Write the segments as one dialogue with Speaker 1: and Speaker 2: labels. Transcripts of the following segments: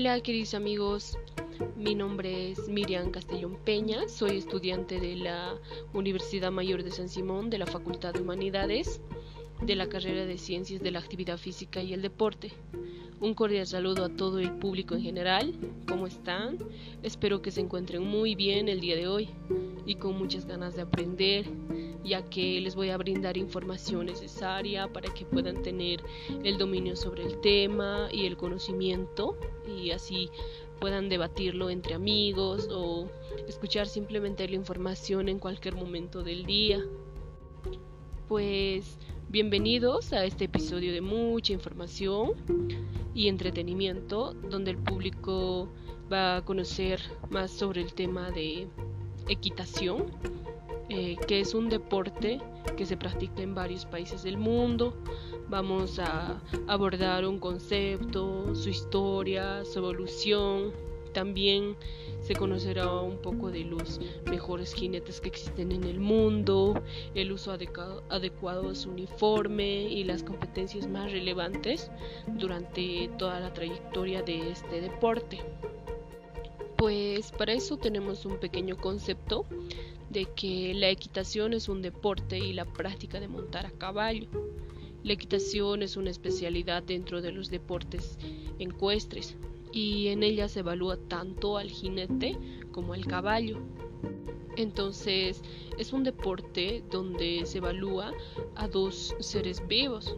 Speaker 1: Hola queridos amigos, mi nombre es Miriam Castellón Peña, soy estudiante de la Universidad Mayor de San Simón de la Facultad de Humanidades de la carrera de Ciencias de la Actividad Física y el Deporte. Un cordial saludo a todo el público en general. ¿Cómo están? Espero que se encuentren muy bien el día de hoy y con muchas ganas de aprender, ya que les voy a brindar información necesaria para que puedan tener el dominio sobre el tema y el conocimiento y así puedan debatirlo entre amigos o escuchar simplemente la información en cualquier momento del día. Pues bienvenidos a este episodio de mucha información y entretenimiento donde el público va a conocer más sobre el tema de equitación, eh, que es un deporte que se practica en varios países del mundo. Vamos a abordar un concepto, su historia, su evolución, también se conocerá un poco de los mejores jinetes que existen en el mundo, el uso adecuado, de su uniforme y las competencias más relevantes durante toda la trayectoria de este deporte. Pues para eso tenemos un pequeño concepto de que la equitación es un deporte y la práctica de montar a caballo. La equitación es una especialidad dentro de los deportes encuestres, y en ella se evalúa tanto al jinete como al caballo. Entonces es un deporte donde se evalúa a dos seres vivos.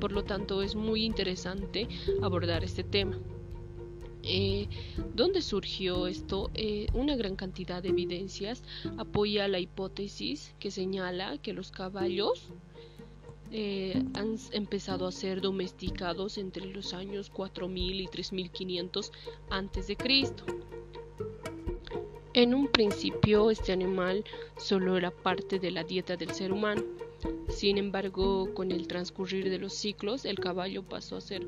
Speaker 1: Por lo tanto es muy interesante abordar este tema. Eh, ¿Dónde surgió esto? Eh, una gran cantidad de evidencias apoya la hipótesis que señala que los caballos eh, han empezado a ser domesticados entre los años 4000 y 3500 antes de Cristo. En un principio este animal solo era parte de la dieta del ser humano. Sin embargo, con el transcurrir de los ciclos, el caballo pasó a ser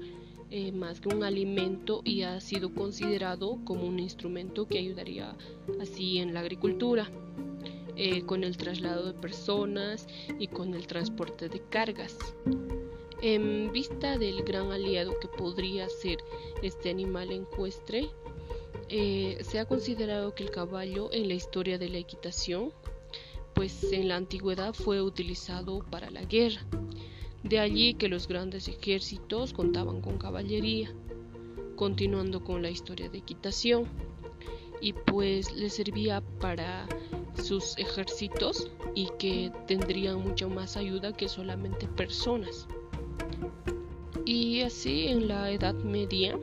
Speaker 1: eh, más que un alimento y ha sido considerado como un instrumento que ayudaría así en la agricultura. Eh, con el traslado de personas y con el transporte de cargas. En vista del gran aliado que podría ser este animal encuestre, eh, se ha considerado que el caballo en la historia de la equitación, pues en la antigüedad fue utilizado para la guerra. De allí que los grandes ejércitos contaban con caballería. Continuando con la historia de equitación, y pues le servía para sus ejércitos y que tendrían mucha más ayuda que solamente personas. Y así en la Edad Media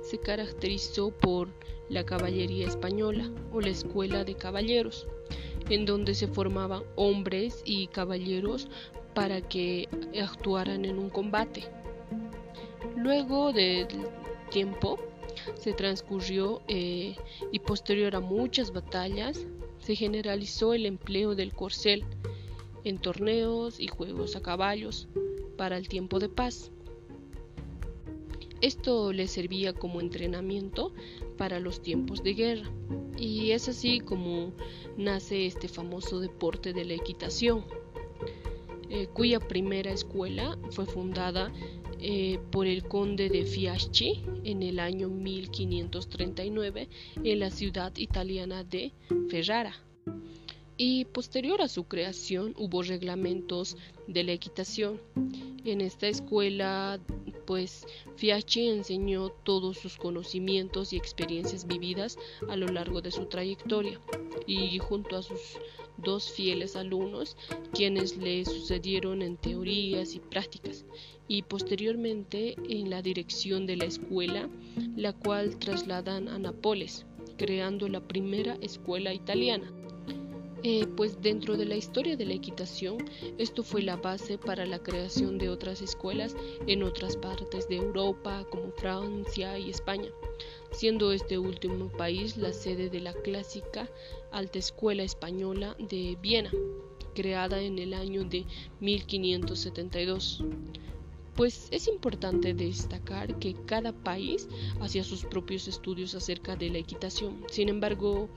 Speaker 1: se caracterizó por la caballería española o la escuela de caballeros, en donde se formaban hombres y caballeros para que actuaran en un combate. Luego del tiempo se transcurrió eh, y posterior a muchas batallas se generalizó el empleo del corcel en torneos y juegos a caballos para el tiempo de paz. Esto le servía como entrenamiento para los tiempos de guerra y es así como nace este famoso deporte de la equitación, eh, cuya primera escuela fue fundada eh, por el conde de Fiaschi en el año 1539 en la ciudad italiana de Ferrara. Y posterior a su creación hubo reglamentos de la equitación. En esta escuela, pues Fiaschi enseñó todos sus conocimientos y experiencias vividas a lo largo de su trayectoria y junto a sus dos fieles alumnos, quienes le sucedieron en teorías y prácticas, y posteriormente en la dirección de la escuela, la cual trasladan a Nápoles, creando la primera escuela italiana. Eh, pues dentro de la historia de la equitación, esto fue la base para la creación de otras escuelas en otras partes de Europa, como Francia y España, siendo este último país la sede de la clásica Alta Escuela Española de Viena, creada en el año de 1572 pues es importante destacar que cada país hacía sus propios estudios acerca de la equitación. Sin embargo,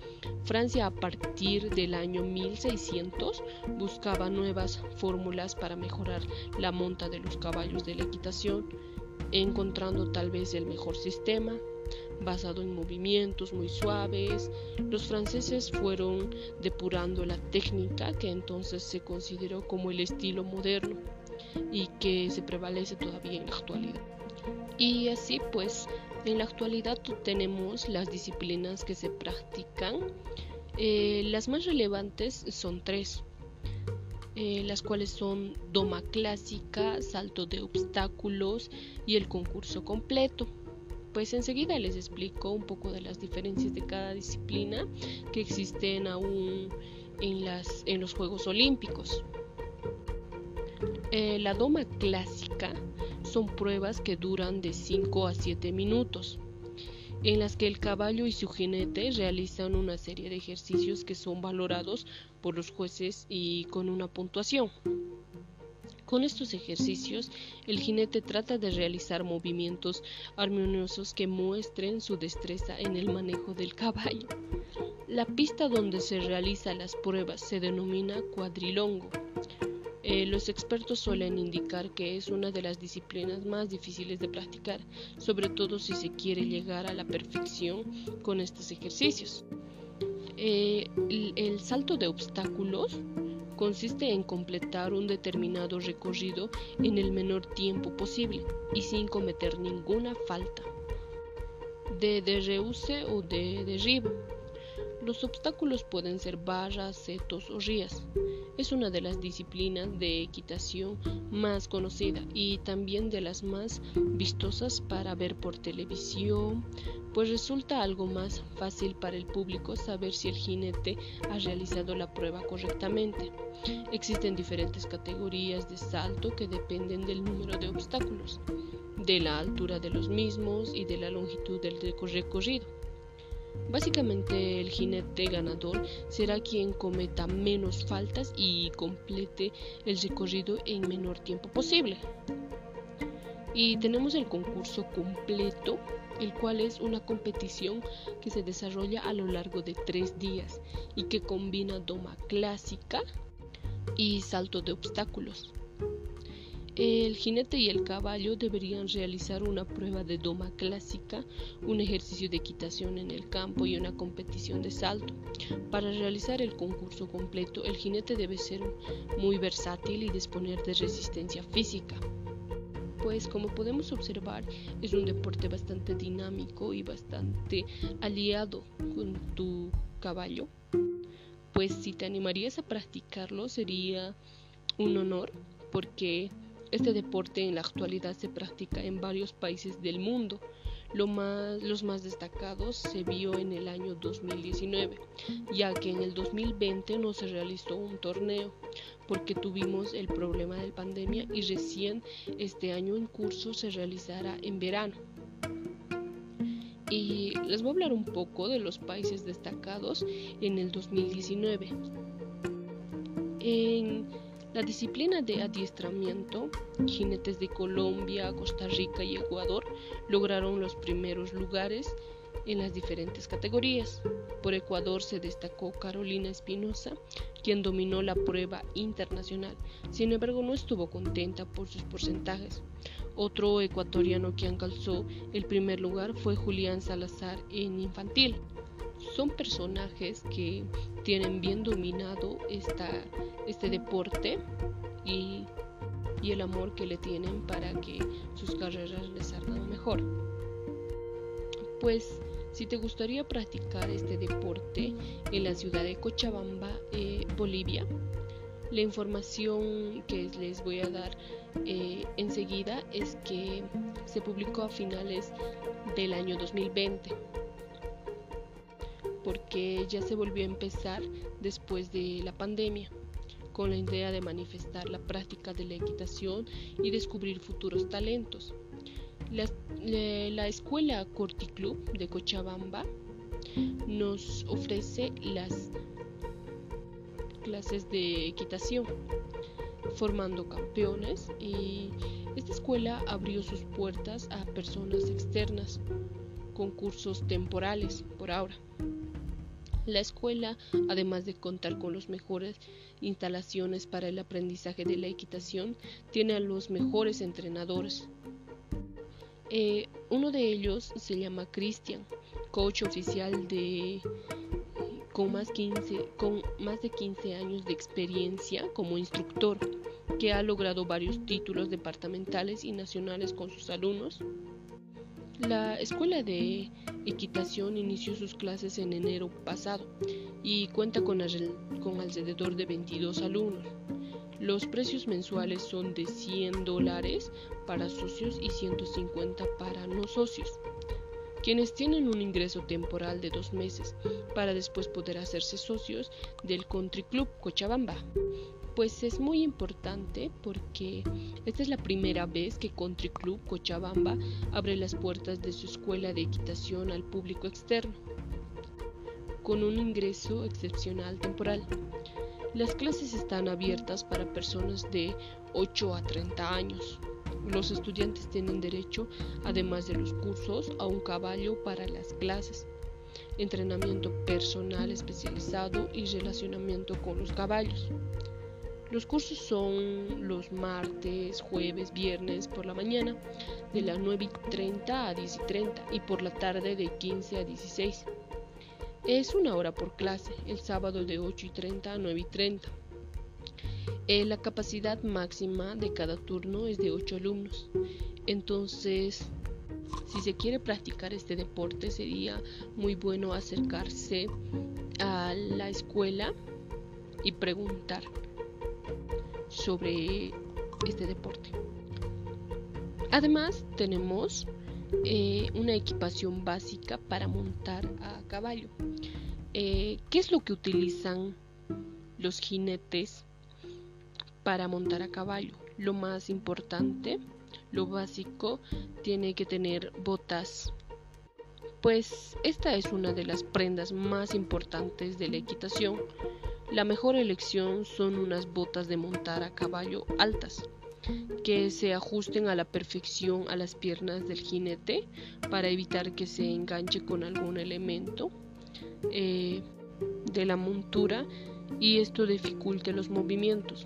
Speaker 1: Francia a partir del año 1600 buscaba nuevas fórmulas para mejorar la monta de los caballos de la equitación encontrando tal vez el mejor sistema basado en movimientos muy suaves. Los franceses fueron depurando la técnica que entonces se consideró como el estilo moderno y que se prevalece todavía en la actualidad. Y así pues, en la actualidad tenemos las disciplinas que se practican. Eh, las más relevantes son tres, eh, las cuales son doma clásica, salto de obstáculos y el concurso completo. Pues enseguida les explico un poco de las diferencias de cada disciplina que existen aún en, los Juegos Olímpicos. Eh, la doma clásica son pruebas que duran de 5 a 7 minutos, en las que el caballo y su jinete realizan una serie de ejercicios que son valorados por los jueces y con una puntuación. Con estos ejercicios, el jinete trata de realizar movimientos armoniosos que muestren su destreza en el manejo del caballo. La pista donde se realizan las pruebas se denomina cuadrilongo. Eh, los expertos suelen indicar que es una de las disciplinas más difíciles de practicar, sobre todo si se quiere llegar a la perfección con estos ejercicios. Eh, el salto de obstáculos consiste en completar un determinado recorrido en el menor tiempo posible y sin cometer ninguna falta de derreuse o de derribo. Los obstáculos pueden ser barras, setos o rías. Es una de las disciplinas de equitación más conocida y también de las más vistosas para ver por televisión, pues resulta algo más fácil para el público saber si el jinete ha realizado la prueba correctamente. Existen diferentes categorías de salto que dependen del número de obstáculos, de la altura de los mismos y de la longitud del recorrido. Básicamente el jinete ganador será quien cometa menos faltas y complete el recorrido en menor tiempo posible. Y tenemos el concurso completo, el cual es una competición que se desarrolla a lo largo de tres días y que combina doma clásica y salto de obstáculos. El jinete y el caballo deberían realizar una prueba de doma clásica, un ejercicio de equitación en el campo y una competición de salto. Para realizar el concurso completo, el jinete debe ser muy versátil y disponer de resistencia física. Pues como podemos observar, es un deporte bastante dinámico y bastante aliado con tu caballo. Pues si te animarías a practicarlo sería un honor porque este deporte en la actualidad se practica en varios países del mundo. los más destacados se vio en el año 2019, ya que en el 2020 no se realizó un torneo porque tuvimos el problema de la pandemia y recién este año en curso se realizará en verano. Y les voy a hablar un poco de los países destacados en el 2019. En la disciplina de adiestramiento, jinetes de Colombia, Costa Rica y Ecuador lograron los primeros lugares en las diferentes categorías. Por Ecuador se destacó Carolina Espinosa, quien dominó la prueba internacional. Sin embargo, no estuvo contenta por sus porcentajes. Otro ecuatoriano que alcanzó el primer lugar fue Julián Salazar en infantil son personajes que tienen bien dominado esta, este deporte y, y el amor que le tienen para que sus carreras les salgan mejor. Pues si te gustaría practicar este deporte en la ciudad de Cochabamba, eh, Bolivia, la información que les voy a dar eh, enseguida es que se publicó a finales del año 2020 porque ya se volvió a empezar después de la pandemia con la idea de manifestar la práctica de la equitación y descubrir futuros talentos. La, la escuela Corticlub de Cochabamba nos ofrece las clases de equitación, formando campeones y esta escuela abrió sus puertas a personas externas con cursos temporales por ahora. La escuela, además de contar con las mejores instalaciones para el aprendizaje de la equitación, tiene a los mejores entrenadores. Eh, uno de ellos se llama Christian, coach oficial de con más, 15, con más de 15 años de experiencia como instructor, que ha logrado varios títulos departamentales y nacionales con sus alumnos. La escuela de equitación inició sus clases en enero pasado y cuenta con, alrededor de 22 alumnos. Los precios mensuales son de 100 dólares para socios y 150 para no socios quienes tienen un ingreso temporal de dos meses para después poder hacerse socios del Country Club Cochabamba. Pues es muy importante porque esta es la primera vez que Country Club Cochabamba abre las puertas de su escuela de equitación al público externo, con un ingreso excepcional temporal. Las clases están abiertas para personas de 8 a 30 años. Los estudiantes tienen derecho, además de los cursos, a un caballo para las clases, entrenamiento personal especializado y relacionamiento con los caballos. Los cursos son los martes, jueves, viernes por la mañana de las 9 y 30 a 10 y 30 y por la tarde de 15 a 16. Es una hora por clase, el sábado de 8 y 30 a 9 y 30. Eh, la capacidad máxima de cada turno es de 8 alumnos. Entonces, si se quiere practicar este deporte, sería muy bueno acercarse a la escuela y preguntar sobre este deporte. Además, tenemos eh, una equipación básica para montar a caballo. Eh, ¿Qué es lo que utilizan los jinetes para montar a caballo. Lo más importante, lo básico, tiene que tener botas. Pues esta es una de las prendas más importantes de la equitación. La mejor elección son unas botas de montar a caballo altas, que se ajusten a la perfección a las piernas del jinete para evitar que se enganche con algún elemento eh, de la montura y esto dificulte los movimientos.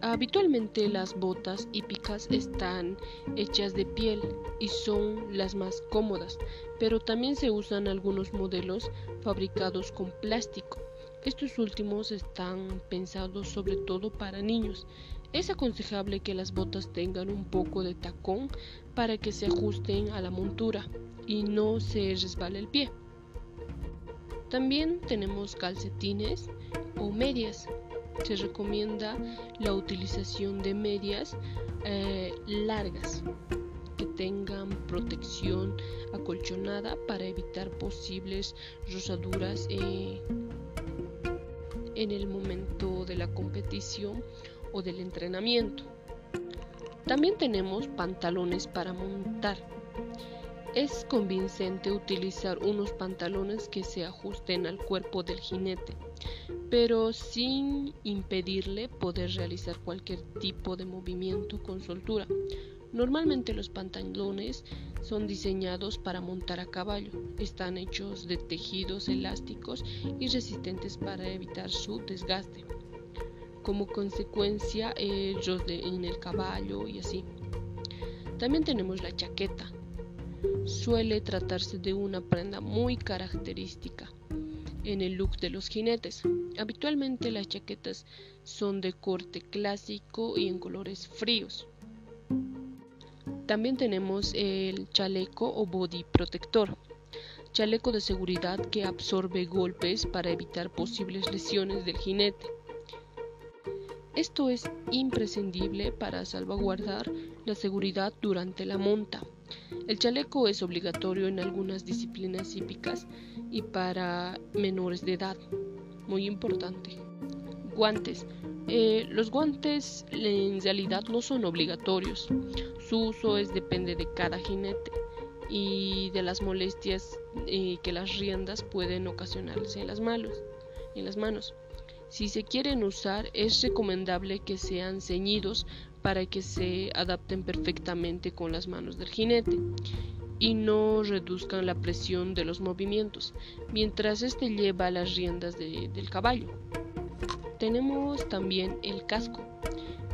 Speaker 1: Habitualmente las botas hípicas están hechas de piel y son las más cómodas, pero también se usan algunos modelos fabricados con plástico. Estos últimos están pensados sobre todo para niños. Es aconsejable que las botas tengan un poco de tacón para que se ajusten a la montura y no se resbale el pie. También tenemos calcetines o medias se recomienda la utilización de medias eh, largas que tengan protección acolchonada para evitar posibles rosaduras en el momento de la competición o del entrenamiento. También tenemos pantalones para montar. Es convincente utilizar unos pantalones que se ajusten al cuerpo del jinete pero sin impedirle poder realizar cualquier tipo de movimiento con soltura. Normalmente los pantalones son diseñados para montar a caballo, están hechos de tejidos elásticos y resistentes para evitar su desgaste. Como consecuencia, ellos en el caballo y así. También tenemos la chaqueta. Suele tratarse de una prenda muy característica en el look de los jinetes. Habitualmente las chaquetas son de corte clásico y en colores fríos. También tenemos el chaleco o body protector, chaleco de seguridad que absorbe golpes para evitar posibles lesiones del jinete. Esto es imprescindible para salvaguardar la seguridad durante la monta. El chaleco es obligatorio en algunas disciplinas hípicas y para menores de edad. Muy importante. Guantes. Eh, los guantes en realidad no son obligatorios. Su uso es depende de cada jinete y de las molestias eh, que las riendas pueden ocasionarse en las manos. En las manos. Si se quieren usar, es recomendable que sean ceñidos para que se adapten perfectamente con las manos del jinete y no reduzcan la presión de los movimientos mientras éste lleva las riendas del caballo. Tenemos también el casco.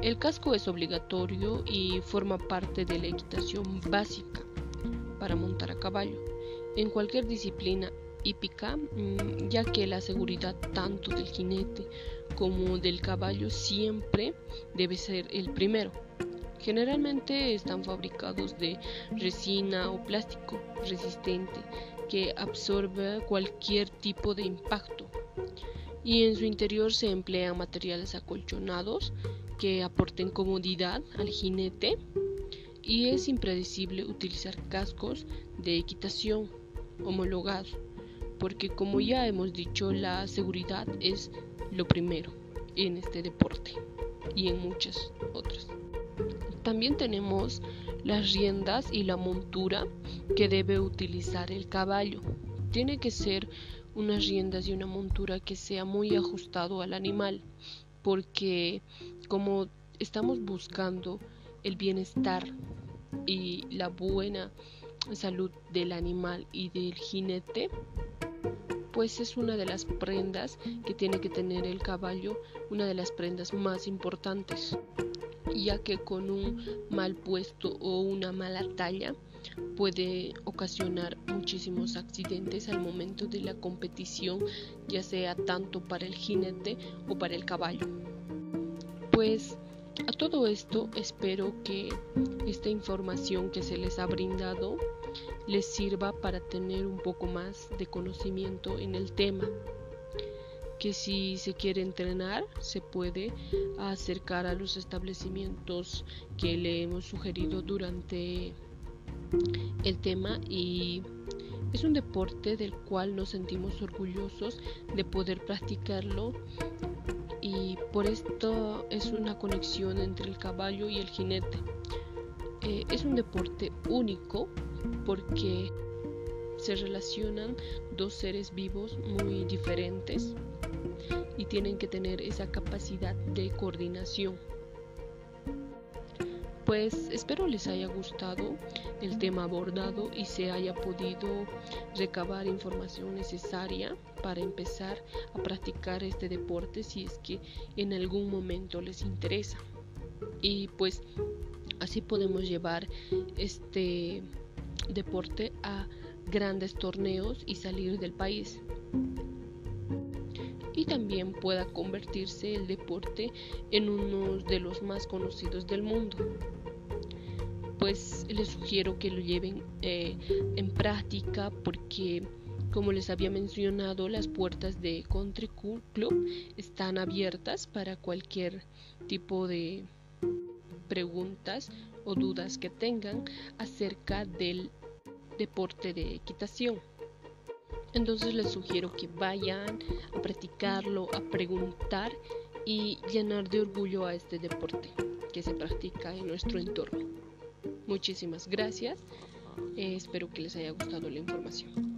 Speaker 1: El casco es obligatorio y forma parte de la equitación básica. para montar a caballo en cualquier disciplina hípica, mm, ya que la seguridad tanto del jinete como del caballo siempre debe ser el primero. Generalmente están fabricados de resina o plástico resistente que absorbe cualquier tipo de impacto y en su interior se emplean materiales acolchonados que aporten comodidad al jinete y es impredecible utilizar cascos de equitación homologados porque como ya hemos dicho la seguridad es lo primero en este deporte y en muchas otras. También tenemos las riendas y la montura que debe utilizar el caballo. Tiene que ser unas riendas y una montura que sea muy ajustado al animal porque como estamos buscando el bienestar y la buena salud del animal y del jinete, pues es una de las prendas que tiene que tener el caballo, una de las prendas más importantes, ya que con un mal puesto o una mala talla puede ocasionar muchísimos accidentes al momento de la competición, ya sea tanto para el jinete o para el caballo. Pues a todo esto espero que esta información que se les ha brindado les sirva para tener un poco más de conocimiento en el tema. Que si se quiere entrenar se puede acercar a los establecimientos que le hemos sugerido durante el tema y es un deporte del cual nos sentimos orgullosos de poder practicarlo y por esto es una conexión entre el caballo y el jinete. Eh, es un deporte único porque se relacionan dos seres vivos muy diferentes y tienen que tener esa capacidad de coordinación. Pues espero les haya gustado el tema abordado y se haya podido recabar información necesaria para empezar a practicar este deporte si es que en algún momento les interesa. Y pues así podemos llevar este deporte a grandes torneos y salir del país. Y también pueda convertirse el deporte en uno de los más conocidos del mundo. Pues les sugiero que lo lleven eh, en práctica porque como les había mencionado, las puertas de Country Club están abiertas para cualquier tipo de preguntas o dudas que tengan acerca del deporte de equitación. Entonces les sugiero que vayan a practicarlo, a preguntar y llenar de orgullo a este deporte que se practica en nuestro entorno. Muchísimas gracias. Eh, espero que les haya gustado la información.